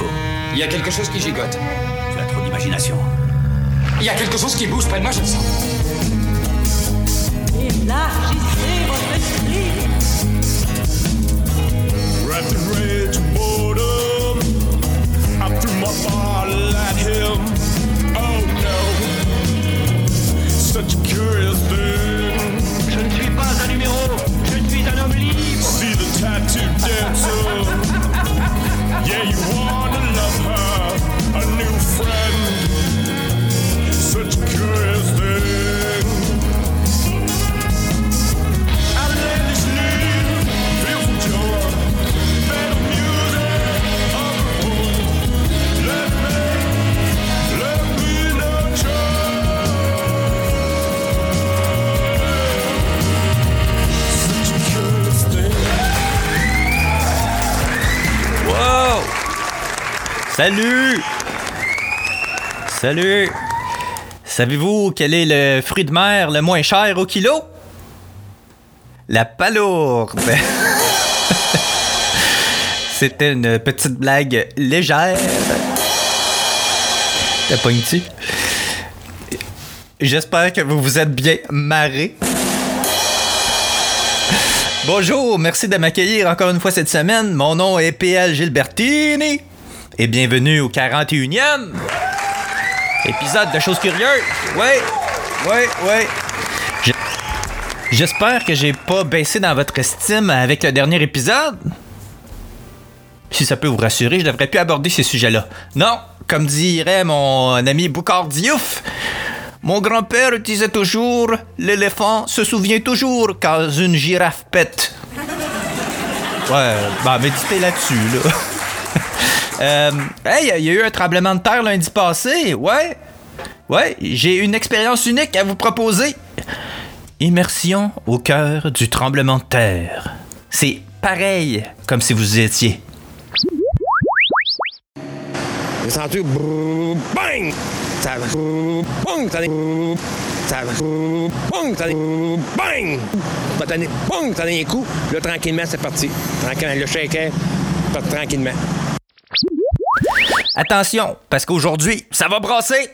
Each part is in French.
faut. Il y a quelque chose qui gigote. Tu as trop d'imagination. Il y a quelque chose qui bouge près de moi, je le sens. Élargissez votre esprit. In rage boredom, I threw my bottle at him. Oh no, such a curious thing. Je ne suis pas un numéro, je suis un homme libre. See the tattoo dancer. Yeah, you love her, a new friend. Such a curious thing. Salut! Salut! Savez-vous quel est le fruit de mer le moins cher au kilo? La palourde! C'était une petite blague légère. T'as pogné-tu? J'espère que vous vous êtes bien marré. Bonjour, merci de m'accueillir encore une fois cette semaine. Mon nom est PL Gilbertini et bienvenue au 41e épisode de Choses Curieuses. Ouais, ouais, ouais. Je- J'espère que j'ai pas baissé dans votre estime avec le dernier épisode. Si ça peut vous rassurer, je devrais plus aborder ces sujets-là. Non, comme dirait mon ami Boucard Diouf, mon grand-père disait toujours l'éléphant se souvient toujours quand une girafe pète. Ouais, bah méditez là-dessus, là. Euh, hey, il y a eu un tremblement de terre lundi passé, ouais. Ouais, j'ai une expérience unique à vous proposer. Immersion au cœur du tremblement de terre. C'est pareil comme si vous étiez. J'ai senti bang! Ça bang! Ça ça bang! Ça bang! Ça bang! Ça un coup. Là, tranquillement, c'est parti. Tranquillement, le shaker, tranquillement. Attention, parce qu'aujourd'hui, ça va brasser.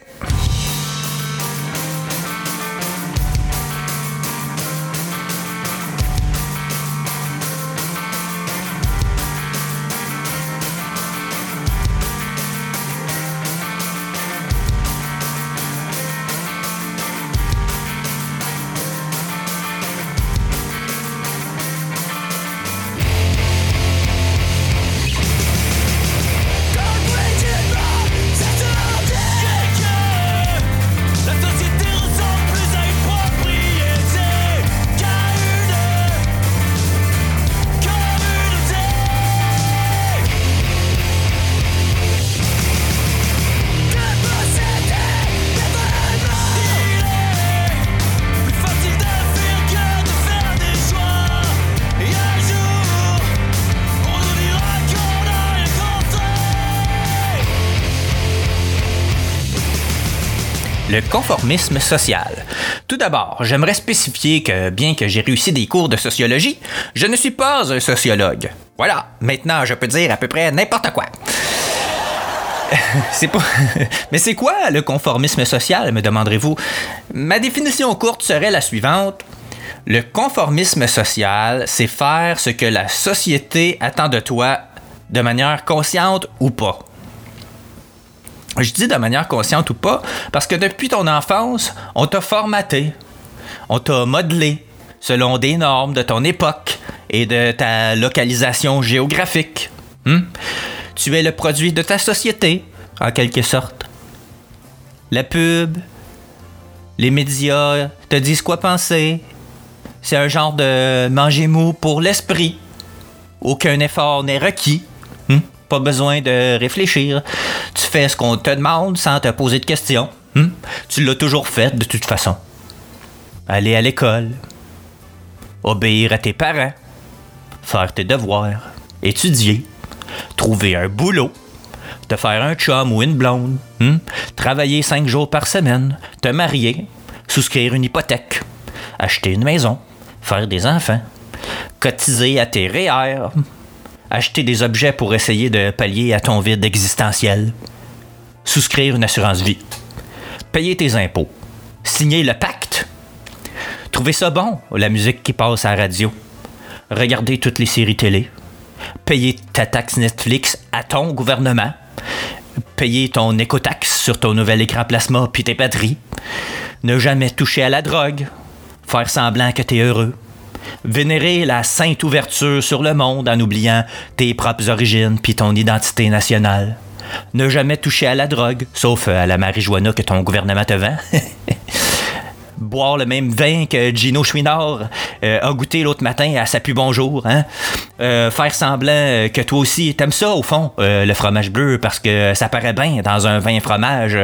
Conformisme social. Tout d'abord, j'aimerais spécifier que bien que j'ai réussi des cours de sociologie, je ne suis pas un sociologue. Voilà, maintenant je peux dire à peu près n'importe quoi. C'est pas. Mais c'est quoi le conformisme social, me demanderez-vous? Ma définition courte serait la suivante. Le conformisme social, c'est faire ce que la société attend de toi de manière consciente ou pas. Je dis de manière consciente ou pas, parce que depuis ton enfance, on t'a formaté, on t'a modelé selon des normes de ton époque et de ta localisation géographique. Hmm? Tu es le produit de ta société, en quelque sorte. La pub, les médias te disent quoi penser. C'est un genre de manger mou pour l'esprit. Aucun effort n'est requis. Hmm? Pas besoin de réfléchir. Tu fais ce qu'on te demande sans te poser de questions. Hmm? Tu l'as toujours fait de toute façon. Aller à l'école. Obéir à tes parents. Faire tes devoirs. Étudier. Trouver un boulot. Te faire un chum ou une blonde. hmm? Travailler cinq jours par semaine. Te marier. Souscrire une hypothèque. Acheter une maison. Faire des enfants. Cotiser à tes REER Acheter des objets pour essayer de pallier à ton vide existentiel. Souscrire une assurance vie. Payer tes impôts. Signer le pacte. Trouver ça bon, la musique qui passe à la radio. Regarder toutes les séries télé. Payer ta taxe Netflix à ton gouvernement. Payer ton écotaxe sur ton nouvel écran plasma puis tes batteries. Ne jamais toucher à la drogue. Faire semblant que t'es heureux. Vénérer la sainte ouverture sur le monde en oubliant tes propres origines puis ton identité nationale. Ne jamais toucher à la drogue, sauf à la marijuana que ton gouvernement te vend. Boire le même vin que Gino Chouinard euh, a goûté l'autre matin à sa plus bonjour. Hein? Euh, faire semblant euh, que toi aussi t'aimes ça, au fond, le fromage bleu, parce que ça paraît bien dans un vin fromage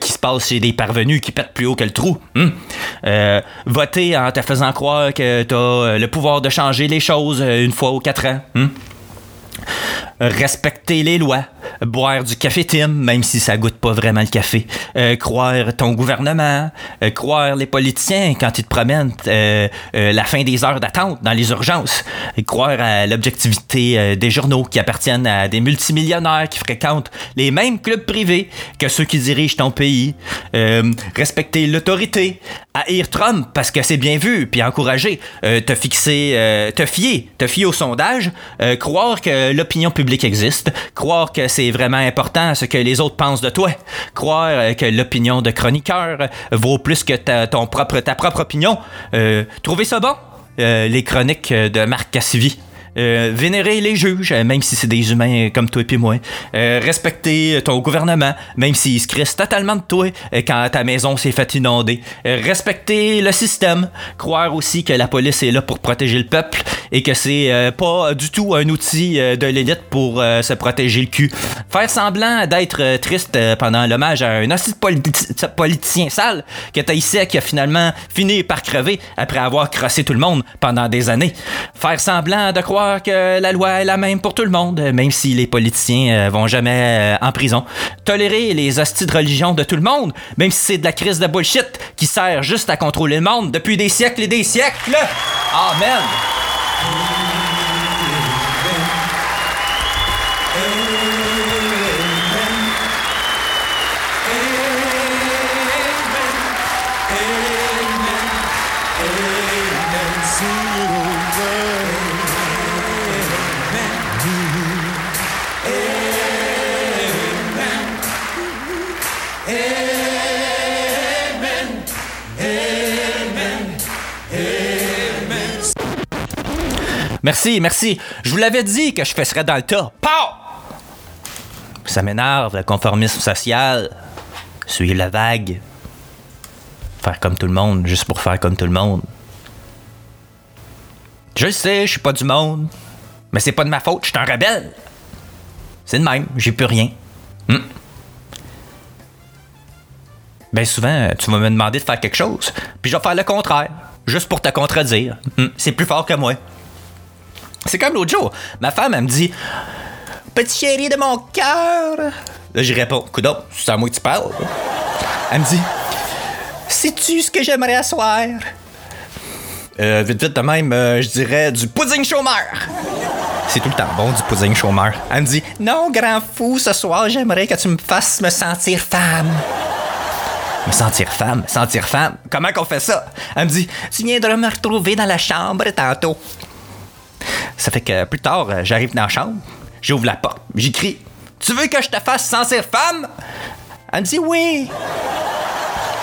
qui se passe chez des parvenus qui pètent plus haut que le trou. hein? Voter en te faisant croire que t'as le pouvoir de changer les choses une fois aux quatre ans. hein? Respecter les lois, boire du café Tim, même si ça goûte pas vraiment le café, euh, croire ton gouvernement, euh, croire les politiciens quand ils te promènent euh, la fin des heures d'attente dans les urgences, croire à l'objectivité des journaux qui appartiennent à des multimillionnaires qui fréquentent les mêmes clubs privés que ceux qui dirigent ton pays, respecter l'autorité, haïr Trump parce que c'est bien vu, puis encourager, te fixer, te fier, te fier au sondage, croire que l'opinion publique existe, croire que c'est vraiment important ce que les autres pensent de toi, croire euh, que l'opinion de chroniqueur vaut plus que ta, propre, ta propre opinion. Euh, trouver ça bon? Euh, les chroniques euh, de Marc Cassivi. Euh, vénérer les juges, euh, même si c'est des humains euh, comme toi et puis moi. Respecter ton gouvernement, même s'il se crisse totalement de toi quand ta maison s'est fait inonder. Respecter le système. Croire aussi que la police est là pour protéger le peuple et que c'est pas du tout un outil de l'élite pour se protéger le cul. Faire semblant d'être triste pendant l'hommage à un hostie de politi- politicien sale que t'as ici qui a finalement fini par crever après avoir crossé tout le monde pendant des années. Faire semblant de croire que la loi est la même pour tout le monde, même si les politiciens euh, vont jamais euh, en prison. Tolérer les hosties de religion de tout le monde, même si c'est de la crise de bullshit qui sert juste à contrôler le monde depuis des siècles et des siècles. Amen. Merci, merci. Je vous l'avais dit que je fesserais dans le tas. Ça m'énerve, le conformisme social. Suivre la vague. Faire comme tout le monde, juste pour faire comme tout le monde. Je sais, je suis pas du monde. Mais c'est pas de ma faute, je suis un rebelle. C'est de même, j'ai plus rien. Hmm. Ben souvent, tu vas me demander de faire quelque chose, puis je vais faire le contraire, juste pour te contredire. Hmm, C'est plus fort que moi. C'est comme l'autre jour. Ma femme, elle me dit Petit chéri de mon cœur. Là, j'y réponds Coudon, c'est à moi que tu parles. Elle me dit Sais-tu ce que j'aimerais asseoir? Euh, Vite, vite de même, euh, je dirais du pudding chômeur. C'est tout le temps bon, du pudding chômeur. Elle me dit Non, grand fou, ce soir, j'aimerais que tu me fasses me sentir femme. Me sentir femme, sentir femme. Comment qu'on fait ça? Elle me dit, tu viendras me retrouver dans la chambre tantôt. Ça fait que plus tard, euh, j'arrive dans la chambre, j'ouvre la porte, j'écris, tu veux que je te fasse sentir femme? Elle me dit oui.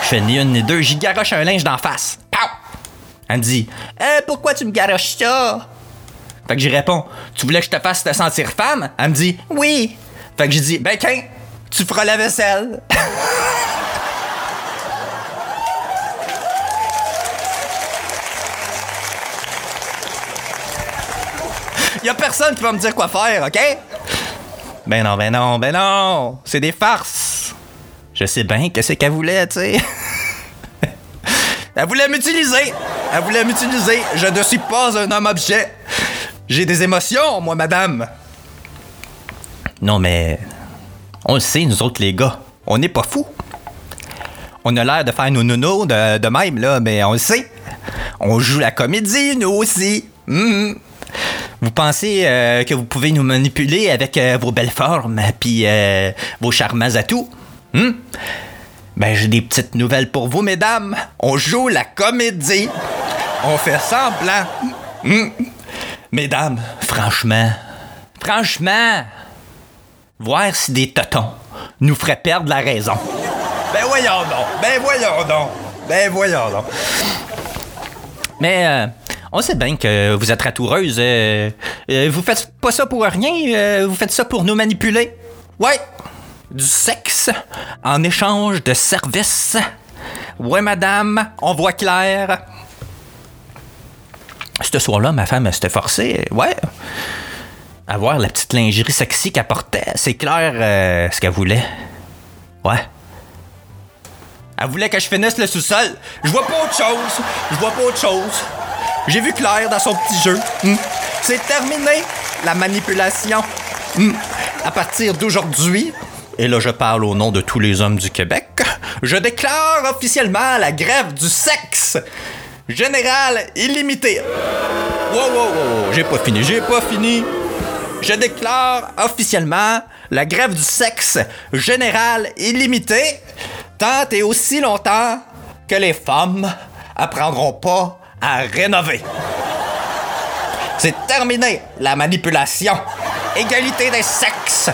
Je fais ni une ni deux, j'y garoche un linge d'en face. Pow! Elle me dit, Eh, pourquoi tu me garoches ça? Fait que j'y réponds, tu voulais que je te fasse te sentir femme? Elle me dit, oui. Fait que j'ai dit, ben, qu'un, tu feras la vaisselle. Y a personne qui va me dire quoi faire, OK? Ben non, ben non, ben non. C'est des farces. Je sais bien qu'est-ce qu'elle voulait, tu sais. Elle voulait m'utiliser. Elle voulait m'utiliser. Je ne suis pas un homme-objet. J'ai des émotions, moi, madame. Non, mais. On le sait, nous autres, les gars. On n'est pas fous. On a l'air de faire nos nounous de, de même, là, mais on le sait. On joue la comédie, nous aussi. Mhm. Vous pensez euh, que vous pouvez nous manipuler avec euh, vos belles formes puis euh, vos charmants atouts? Hmm? Ben, j'ai des petites nouvelles pour vous, mesdames. On joue la comédie. On fait semblant. Hmm? Mesdames, franchement, franchement, voir si des totons nous feraient perdre la raison. Ben voyons donc, ben voyons donc, ben voyons donc. Mais euh, on sait bien que vous êtes ratoureuse. euh, euh, vous faites pas ça pour rien, euh, vous faites ça pour nous manipuler. Ouais, du sexe en échange de services. Ouais, madame, on voit clair. Ce soir-là, ma femme s'était forcée, ouais, à voir la petite lingerie sexy qu'elle portait. C'est clair ce qu'elle voulait. Ouais. Elle voulait que je finisse le sous-sol. Je vois pas autre chose. Je vois pas autre chose. J'ai vu clair dans son petit jeu. Hmm. C'est terminé, la manipulation. Hmm. À partir d'aujourd'hui, et là je parle au nom de tous les hommes du Québec, je déclare officiellement la grève du sexe générale illimitée. Wow, wow, wow, j'ai pas fini, j'ai pas fini. Je déclare officiellement la grève du sexe générale illimitée tant et aussi longtemps que les femmes apprendront pas à rénover. C'est terminé la manipulation. Égalité des sexes.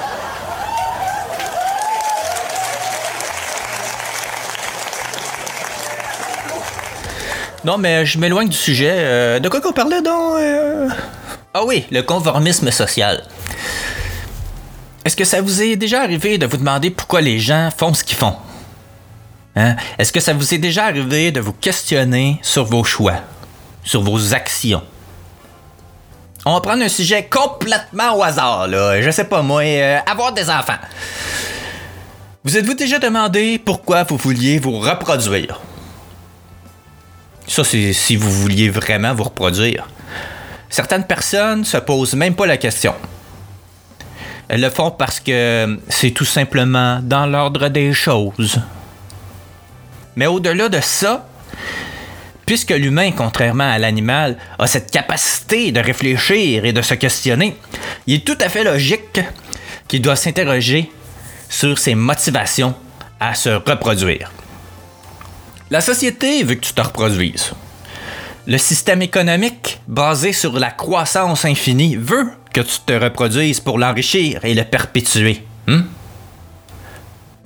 Non, mais je m'éloigne du sujet. Euh, de quoi qu'on parlait donc euh? Ah oui, le conformisme social. Est-ce que ça vous est déjà arrivé de vous demander pourquoi les gens font ce qu'ils font? Hein? Est-ce que ça vous est déjà arrivé de vous questionner sur vos choix, sur vos actions? On va prendre un sujet complètement au hasard, là. Je sais pas moi, euh, avoir des enfants. Vous êtes-vous déjà demandé pourquoi vous vouliez vous reproduire? Ça, c'est si vous vouliez vraiment vous reproduire. Certaines personnes se posent même pas la question. Elles le font parce que c'est tout simplement dans l'ordre des choses. Mais au-delà de ça, puisque l'humain, contrairement à l'animal, a cette capacité de réfléchir et de se questionner, il est tout à fait logique qu'il doit s'interroger sur ses motivations à se reproduire. La société veut que tu te reproduises. Le système économique, basé sur la croissance infinie, veut que tu te reproduises pour l'enrichir et le perpétuer. Hmm?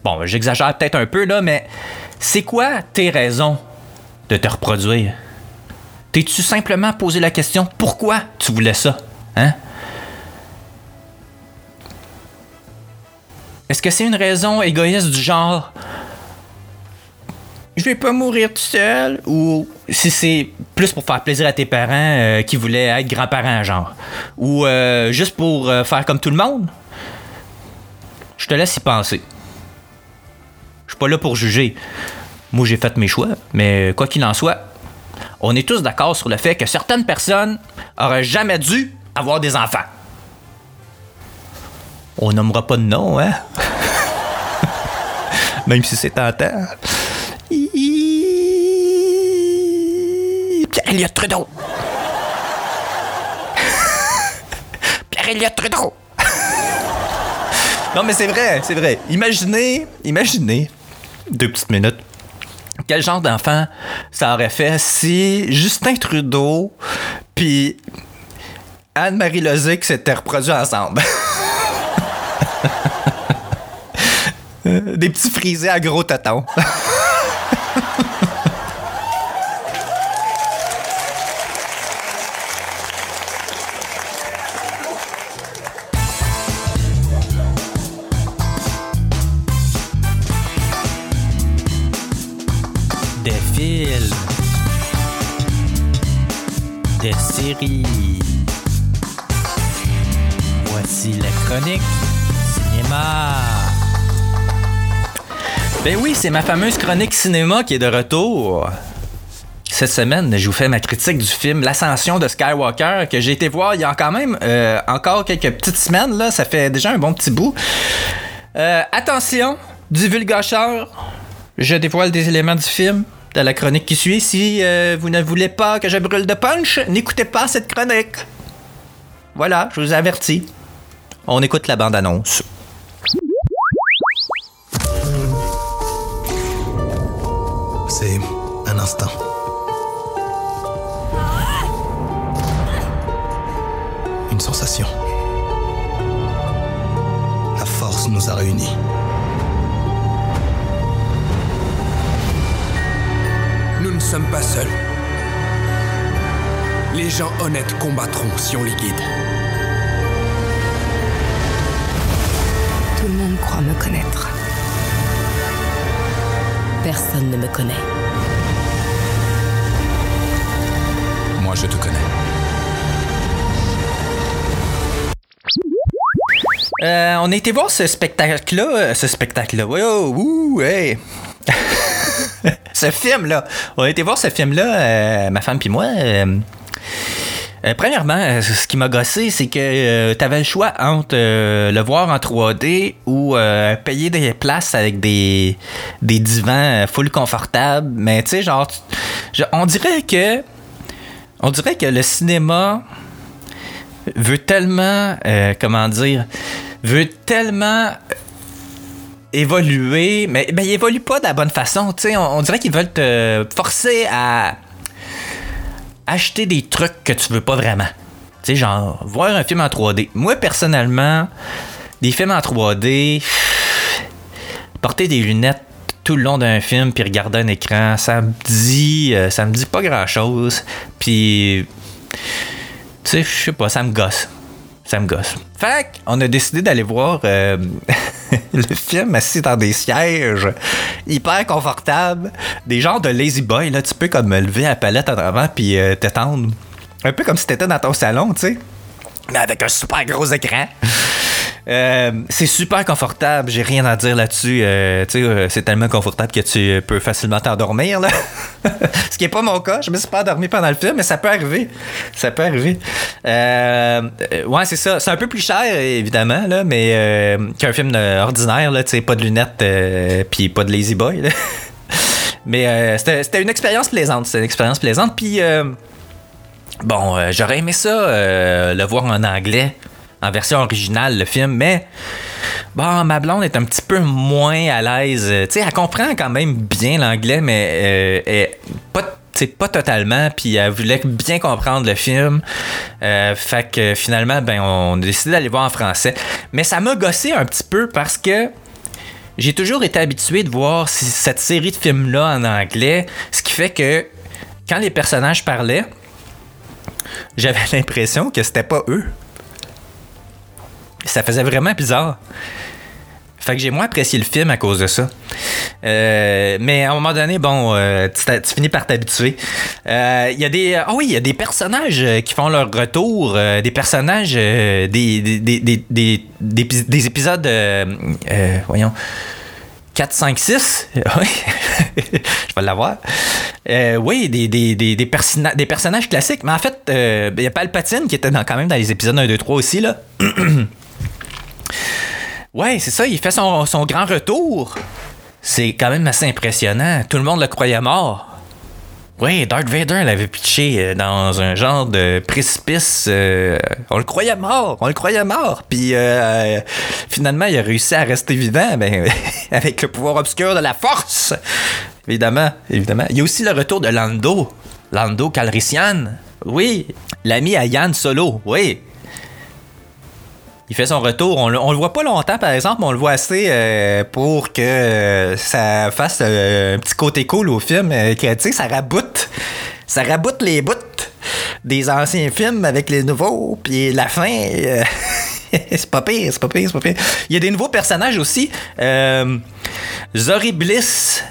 Bon, j'exagère peut-être un peu là, mais c'est quoi tes raisons de te reproduire? T'es-tu simplement posé la question pourquoi tu voulais ça? Hein? Est-ce que c'est une raison égoïste du genre je vais pas mourir tout seul ou si c'est plus pour faire plaisir à tes parents euh, qui voulaient être grands-parents genre? Ou euh, juste pour euh, faire comme tout le monde? Je te laisse y penser je suis pas là pour juger moi j'ai fait mes choix mais quoi qu'il en soit on est tous d'accord sur le fait que certaines personnes auraient jamais dû avoir des enfants on nommera pas de nom hein? Même si c'est tentant Pierre-Éliott Trudeau. Pierre-Éliott Trudeau. non, mais c'est vrai, c'est vrai. Imaginez, imaginez, deux petites minutes, quel genre d'enfant ça aurait fait si Justin Trudeau puis Anne-Marie Lozic s'étaient reproduits ensemble? Des petits frisés à gros tatons. c'est ma fameuse chronique cinéma qui est de retour. Cette semaine, je vous fais ma critique du film L'Ascension de Skywalker que j'ai été voir il y a quand même euh, encore quelques petites semaines. Là, ça fait déjà un bon petit bout. Euh, attention, divulgateur, je dévoile des éléments du film dans la chronique qui suit. Si euh, vous ne voulez pas que je brûle de punch, n'écoutez pas cette chronique. voilà, je vous avertis. On écoute la bande-annonce. Instinct. Une sensation. La force nous a réunis. Nous ne sommes pas seuls. Les gens honnêtes combattront si on les guide. Tout le monde croit me connaître. Personne ne me connaît. Je te connais. Euh, on a été voir ce spectacle-là. euh, Ce spectacle-là. Wow, ouh, hey. ce film-là. On a été voir ce film-là, euh, ma femme puis moi. premièrement, ce qui m'a gossé, c'est que tu avais le choix entre le voir en 3D ou payer des places avec des, des divans full confortables. Mais tu sais, genre, on dirait que. On dirait que le cinéma veut tellement. euh, comment dire Veut tellement évoluer, mais ben, il évolue pas de la bonne façon. On, on dirait qu'ils veulent te forcer à acheter des trucs que tu veux pas vraiment. Tu sais, genre, voir un film en 3D. Moi, personnellement, des films en 3D, porter des lunettes tout le long d'un film puis regarder un écran, ça me dit, euh, ça me dit pas grand chose. Puis, tu sais, je sais pas, ça me gosse. Ça me gosse. Fait on a décidé d'aller voir euh, le film assis dans des sièges hyper confortables, des genres de lazy boy, là, tu peux comme lever la palette en avant puis euh, t'étendre. Un peu comme si t'étais dans ton salon, tu sais. Mais avec un super gros écran. Euh, c'est super confortable, j'ai rien à dire là-dessus. Euh, euh, c'est tellement confortable que tu peux facilement t'endormir. Ce qui n'est pas mon cas. Je me suis pas endormi pendant le film, mais ça peut arriver. Ça peut arriver. Ouais, c'est ça. C'est un peu plus cher, évidemment, là, mais qu'un film ordinaire. Là, pas de lunettes puis pas de lazy boy. là. mais c'était une expérience plaisante. C'était une expérience plaisante. Puis. Bon, j'aurais aimé ça, le voir en anglais, en version originale, le film, mais bon, ma blonde est un petit peu moins à l'aise. Euh, Tu sais, elle comprend quand même bien l'anglais, mais euh, pas, sais, pas totalement, puis elle voulait bien comprendre le film. Euh, fait que finalement, ben, on a décidé d'aller voir en français. Mais ça m'a gossé un petit peu parce que j'ai toujours été habitué de voir cette série de films-là en anglais, ce qui fait que quand les personnages parlaient, j'avais l'impression que c'était pas eux. Ça faisait vraiment bizarre. Fait que j'ai moins apprécié le film à cause de ça. Euh, mais à un moment donné, bon, euh, tu, finis par t'habituer. Euh, Il y a des. Ah oui, il y a des personnages euh, qui font leur retour. euh, des personnages. euh, des, des, des, des, des- des épis- des épisodes. euh, euh, voyons. 4, 5, 6. Oui. Je vais l'avoir. Euh, oui, des, des, des, des, personna- des personnages classiques. Mais en fait, euh, il y a Palpatine qui était quand même dans les épisodes 1, 2, 3 aussi. là. ouais, c'est ça. Il fait son, grand retour. C'est quand même assez impressionnant. Tout le monde le croyait mort. Oui, Darth Vader l'avait pitché euh, dans un genre de précipice. euh, on le croyait mort, on le croyait mort. Puis euh, finalement, il a réussi à rester vivant ben, avec le pouvoir obscur de la force. Évidemment, évidemment. Il y a aussi le retour de Lando. Lando Calrissian. Oui, l'ami à Yann Solo. Oui. Il fait son retour. On, le- on le voit pas longtemps, par exemple, mais on le voit assez euh, pour que euh, ça fasse euh, un petit côté cool au film. que, ça raboute. Ça raboute les bouts des anciens films avec les nouveaux. Puis la fin, c'est pas pire, c'est pas pire, c'est pas pire. Il y a des nouveaux personnages aussi. Euh, Zori Bliss.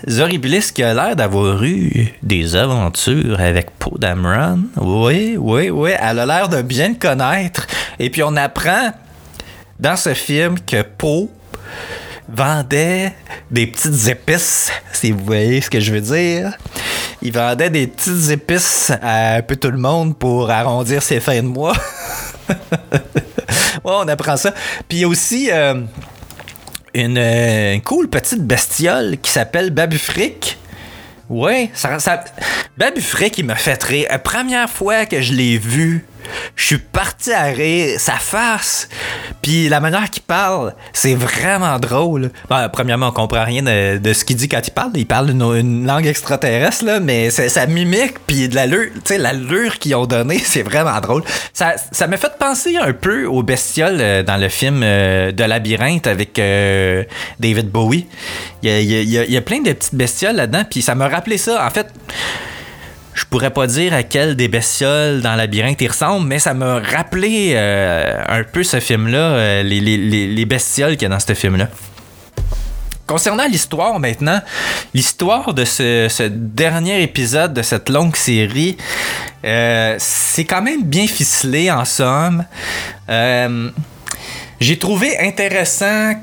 Qui a l'air d'avoir eu des aventures avec Poe Dameron. Oui, oui, oui. Elle a l'air de bien le connaître. Et puis on apprend dans ce film que Poe vendait des petites épices, si vous voyez ce que je veux dire. Il vendait des petites épices à un peu tout le monde pour arrondir ses fins de mois. ouais, on apprend ça. Puis aussi euh, une, euh, une cool petite bestiole qui s'appelle Babufric. Ouais, ça... Babufric, il m'a fait rire. La première fois que je l'ai vu, Je suis parti à rire. Sa face, puis la manière qu'il parle, c'est vraiment drôle. Bon, premièrement, on comprend rien de, ce qu'il dit quand il parle. Il parle une, langue extraterrestre, mais sa mimique, puis de l'allure, tu sais, l'allure qu'ils ont donné, c'est vraiment drôle. Ça ça m'a fait penser un peu aux bestioles euh, dans le film euh, de Labyrinthe avec euh, David Bowie. Il y a- il y a plein de petites bestioles là-dedans, puis ça m'a rappelé ça. En fait, je pourrais pas dire à quelle des bestioles dans Labyrinthe il ressemble, mais ça m'a rappelé euh, un peu ce film-là, euh, les, les- les- les bestioles qu'il y a dans ce film-là. Concernant l'histoire maintenant, l'histoire de ce, dernier épisode de cette longue série, euh, c'est quand même bien ficelé en somme. J'ai trouvé intéressant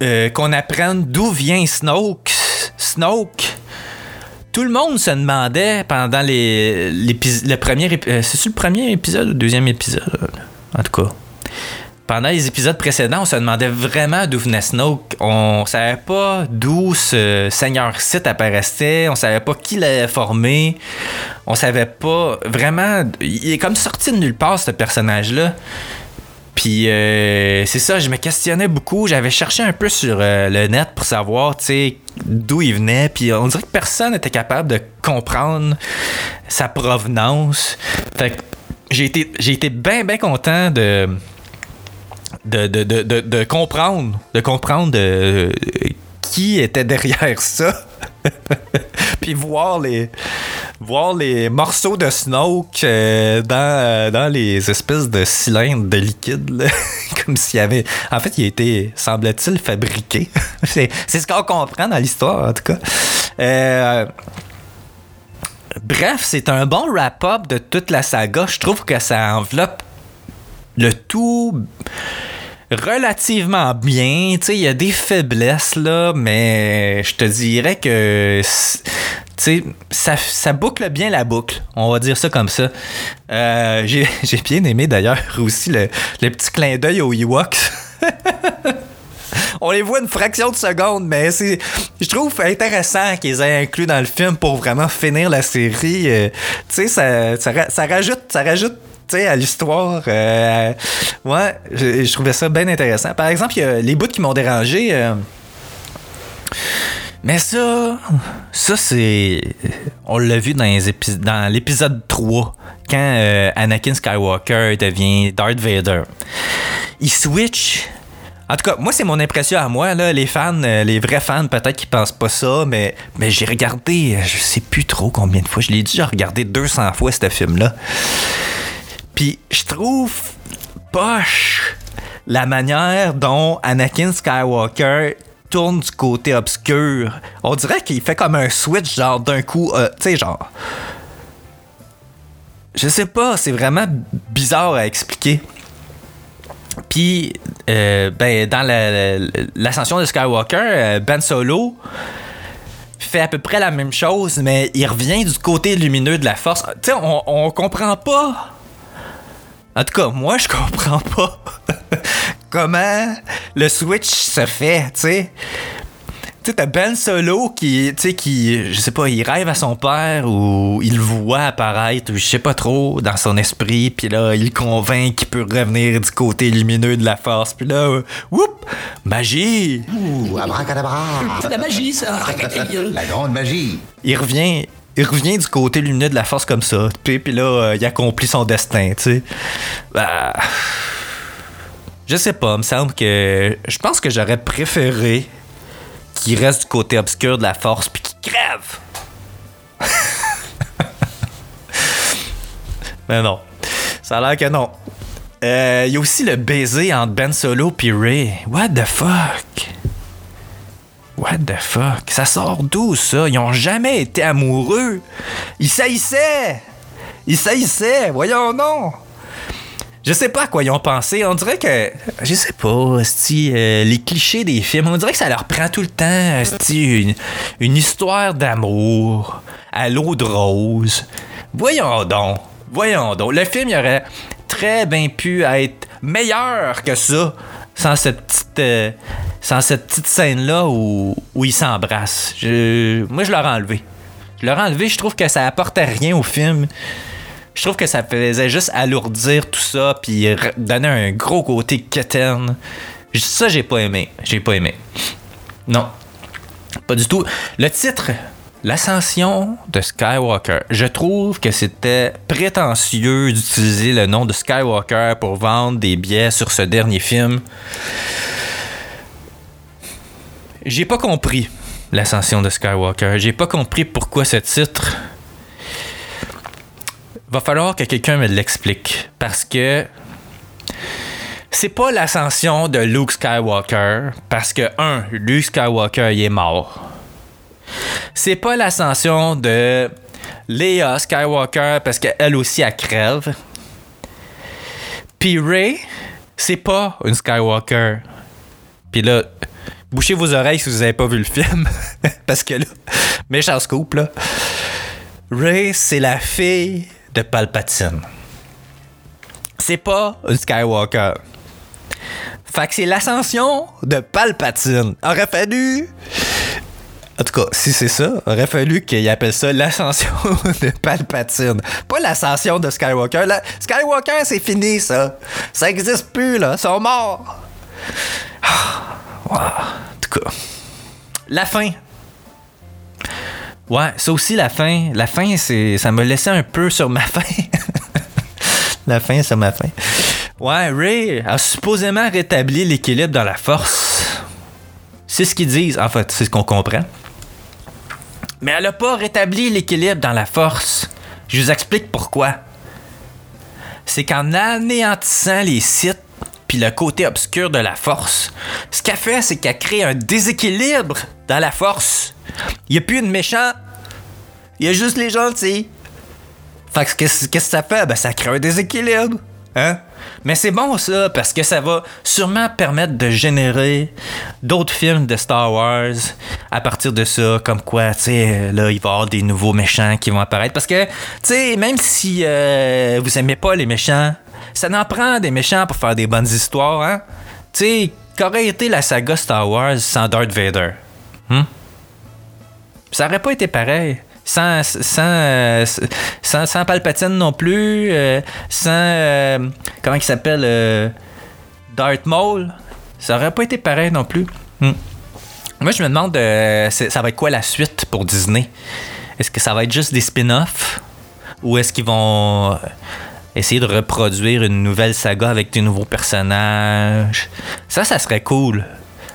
qu'on apprenne d'où vient Snoke. Snoke, tout le monde se demandait pendant les, le premier euh, c'est-tu le premier épisode ou le deuxième épisode en tout cas? Pendant les épisodes précédents on se demandait vraiment d'où venait Snoke. On savait pas d'où ce seigneur Sith apparaissait. On savait pas qui l'avait formé. On savait pas vraiment il est comme sorti de nulle part ce personnage là puis euh, c'est ça, je me questionnais beaucoup. J'avais cherché un peu sur euh, le net pour savoir, d'où il venait. Puis on dirait que personne n'était capable de comprendre sa provenance. Fait que j'ai été, bien, bien content de comprendre, de comprendre euh, qui était derrière ça. Puis voir les voir les morceaux de Snoke euh, dans, euh, dans les espèces de cylindres de liquide comme s'il y avait en fait il a été semble-t-il fabriqué c'est c'est ce qu'on comprend dans l'histoire en tout cas Euh, bref c'est un bon wrap-up de toute la saga je trouve que ça enveloppe le tout relativement bien. Tu sais, il y a des faiblesses, là, mais je te dirais que. Sais, ça, ça boucle bien la boucle. On va dire ça comme ça. Euh, J'ai j'ai bien aimé d'ailleurs aussi le, le petit clin d'œil aux Ewoks. On les voit une fraction de seconde, mais c'est, je trouve intéressant qu'ils aient inclus dans le film pour vraiment finir la série. Euh, tu sais, ça, ça, ça rajoute, ça rajoute, tu sais, à l'histoire. Euh, ouais, je, je trouvais ça bien intéressant. Par exemple, y a les bouts qui m'ont dérangé. euh, mais ça, ça c'est. On l'a vu dans, l'épisode 3, quand euh, Anakin Skywalker devient Darth Vader. Il switch. En tout cas, moi, c'est mon impression à moi. Là, les fans, euh, les vrais fans, peut-être qu'ils pensent pas ça, mais, mais j'ai regardé, je sais plus trop combien de fois. Je l'ai j'ai regardé 200 fois ce film-là. Puis je trouve poche la manière dont Anakin Skywalker tourne du côté obscur. On dirait qu'il fait comme un switch, genre d'un coup, euh, tu sais, genre. Je sais pas, c'est vraiment bizarre à expliquer. Puis, euh, ben, dans la- la- l'ascension de Skywalker, euh, Ben Solo fait à peu près la même chose, mais il revient du côté lumineux de la force. Tu sais, on, on comprend pas. En tout cas, moi, je comprends pas comment le switch se fait, tu sais. Tu sais, t'as Ben Solo qui, tu sais, qui, je sais pas, il rêve à son père ou il le voit apparaître, ou je sais pas trop, dans son esprit, puis là, il convainc qu'il peut revenir du côté lumineux de la force, puis là, euh, whoop, magie! Ouh, abracadabra. C'est de la magie, ça. La grande magie. il revient il revient du côté lumineux de la force comme ça puis, puis là euh, il accomplit son destin tu sais Bah, je sais pas me semble que je pense que j'aurais préféré qu'il reste du côté obscur de la force puis qu'il crève mais non ça a l'air que non Euh, il y a aussi le baiser entre Ben Solo puis Ray what the fuck? What the fuck? Ça sort d'où ça? Ils ont jamais été amoureux. Ils saillissaient. Ils saillissaient. Voyons non. Je sais pas à quoi ils ont pensé. On dirait que. Je sais pas, esti, euh, les clichés des films, on dirait que ça leur prend tout le temps esti, une, histoire d'amour à l'eau de rose. Voyons donc. Voyons donc. Le film, il aurait très bien pu être meilleur que ça sans cette petite, euh, sans cette petite scène-là où, où ils s'embrassent. Moi, je l'aurais enlevé. Je l'aurais enlevé, je trouve que ça apportait rien au film. Je trouve que ça faisait juste alourdir tout ça, puis donner un gros côté quétaine. Ça, j'ai pas aimé. J'ai pas aimé. Non. Pas du tout. Le titre, L'ascension de Skywalker. Je trouve que c'était prétentieux d'utiliser le nom de Skywalker pour vendre des billets sur ce dernier film. J'ai pas compris l'ascension de Skywalker. J'ai pas compris pourquoi ce titre. Va falloir que quelqu'un me l'explique. Parce que c'est pas l'ascension de Luke Skywalker. Parce que, un, Luke Skywalker, il est mort. C'est pas l'ascension de Leia Skywalker parce qu'elle aussi, elle crève. Puis Ray, c'est pas une Skywalker. Puis là, bouchez vos oreilles si vous avez pas vu le film. parce que là, méchant scoop, là. Ray, c'est la fille de Palpatine. C'est pas une Skywalker. Fait que c'est l'ascension de Palpatine. Aurait fallu. En tout cas, si c'est ça, aurait fallu qu'il appelle ça l'ascension de Palpatine. Pas l'ascension de Skywalker. Skywalker, c'est fini, ça. Ça existe plus, là. Ils sont morts. Ah. En tout cas, la fin. Ouais, ça aussi, la fin. La fin, c'est, ça me laissait un peu sur ma fin. la fin, c'est ma fin. Ouais, Ray a supposément rétabli l'équilibre dans la force. C'est ce qu'ils disent, en fait, c'est ce qu'on comprend. Mais elle n'a pas rétabli l'équilibre dans la force. Je vous explique pourquoi. C'est qu'en anéantissant les sites puis le côté obscur de la force, ce qu'elle fait, c'est qu'elle crée un déséquilibre dans la force. Il n'y a plus de méchants, il y a juste les gentils. Fait que qu'est-ce que ça fait? Ben, ça crée un déséquilibre. Hein? Mais c'est bon ça, parce que ça va sûrement permettre de générer d'autres films de Star Wars à partir de ça, comme quoi, tu sais, là, il va y avoir des nouveaux méchants qui vont apparaître. Parce que, tu sais, même si euh, vous aimez pas les méchants, ça n'en prend des méchants pour faire des bonnes histoires, hein? Tu sais, qu'aurait été la saga Star Wars sans Darth Vader? Hmm? Ça aurait pas été pareil. Sans, sans, euh, sans, Palpatine non plus. euh, sans. euh, comment il s'appelle euh, Darth Maul. Ça aurait pas été pareil non plus. Hmm. Moi, je me demande, ça va être quoi la suite pour Disney? Est-ce que ça va être juste des spin-offs? Ou est-ce qu'ils vont essayer de reproduire une nouvelle saga avec des nouveaux personnages Ça, ça serait cool.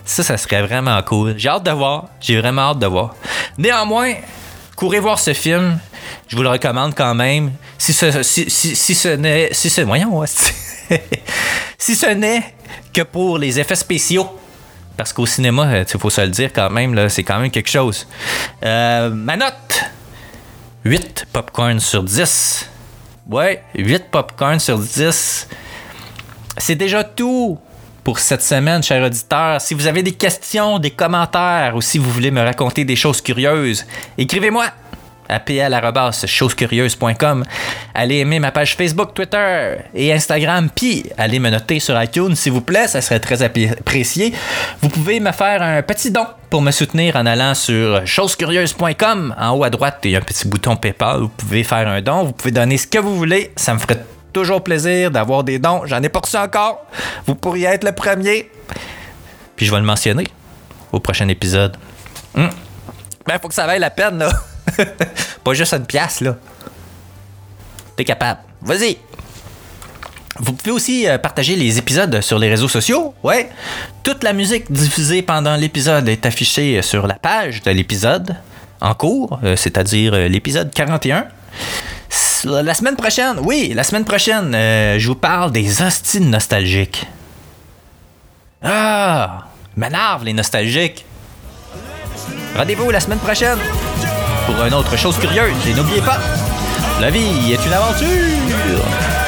Ça, ça serait vraiment cool. J'ai hâte de voir. J'ai vraiment hâte de voir. Néanmoins, courez voir ce film. Je vous le recommande quand même. Si ce, si, si- si ce n'est. Si ce. Si ce n'est que pour les effets spéciaux. Parce qu'au cinéma, il faut se le dire quand même, c'est quand même quelque chose. Euh, ma note 8 popcorn sur 10. Ouais, 8 popcorn sur 10. C'est déjà tout pour cette semaine, chers auditeurs. Si vous avez des questions, des commentaires ou si vous voulez me raconter des choses curieuses, écrivez-moi à pl.chosescurieuses.com. Allez aimer ma page Facebook, Twitter et Instagram, puis allez me noter sur iTunes, s'il vous plaît, ça serait très apprécié. Vous pouvez me faire un petit don pour me soutenir en allant sur chosescurieuses.com. En haut à droite, il y a un petit bouton PayPal. Vous pouvez faire un don, vous pouvez donner ce que vous voulez. Ça me ferait toujours plaisir d'avoir des dons. J'en ai pas reçu encore. Vous pourriez être le premier. Puis je vais le mentionner au prochain épisode. Hmm. Ben, faut que ça vaille la peine, là. pas juste une pièce, là. T'es capable. Vas-y. Vous pouvez aussi euh, partager les épisodes sur les réseaux sociaux. Ouais. Toute la musique diffusée pendant l'épisode est affichée sur la page de l'épisode en cours, euh, c'est-à-dire euh, l'épisode 41. S- La semaine prochaine, oui, la semaine prochaine, euh, je vous parle des hostiles nostalgiques. Ah, m'énerve les nostalgiques. Rendez-vous la semaine prochaine pour une autre chose curieuse. Et n'oubliez pas, la vie est une aventure.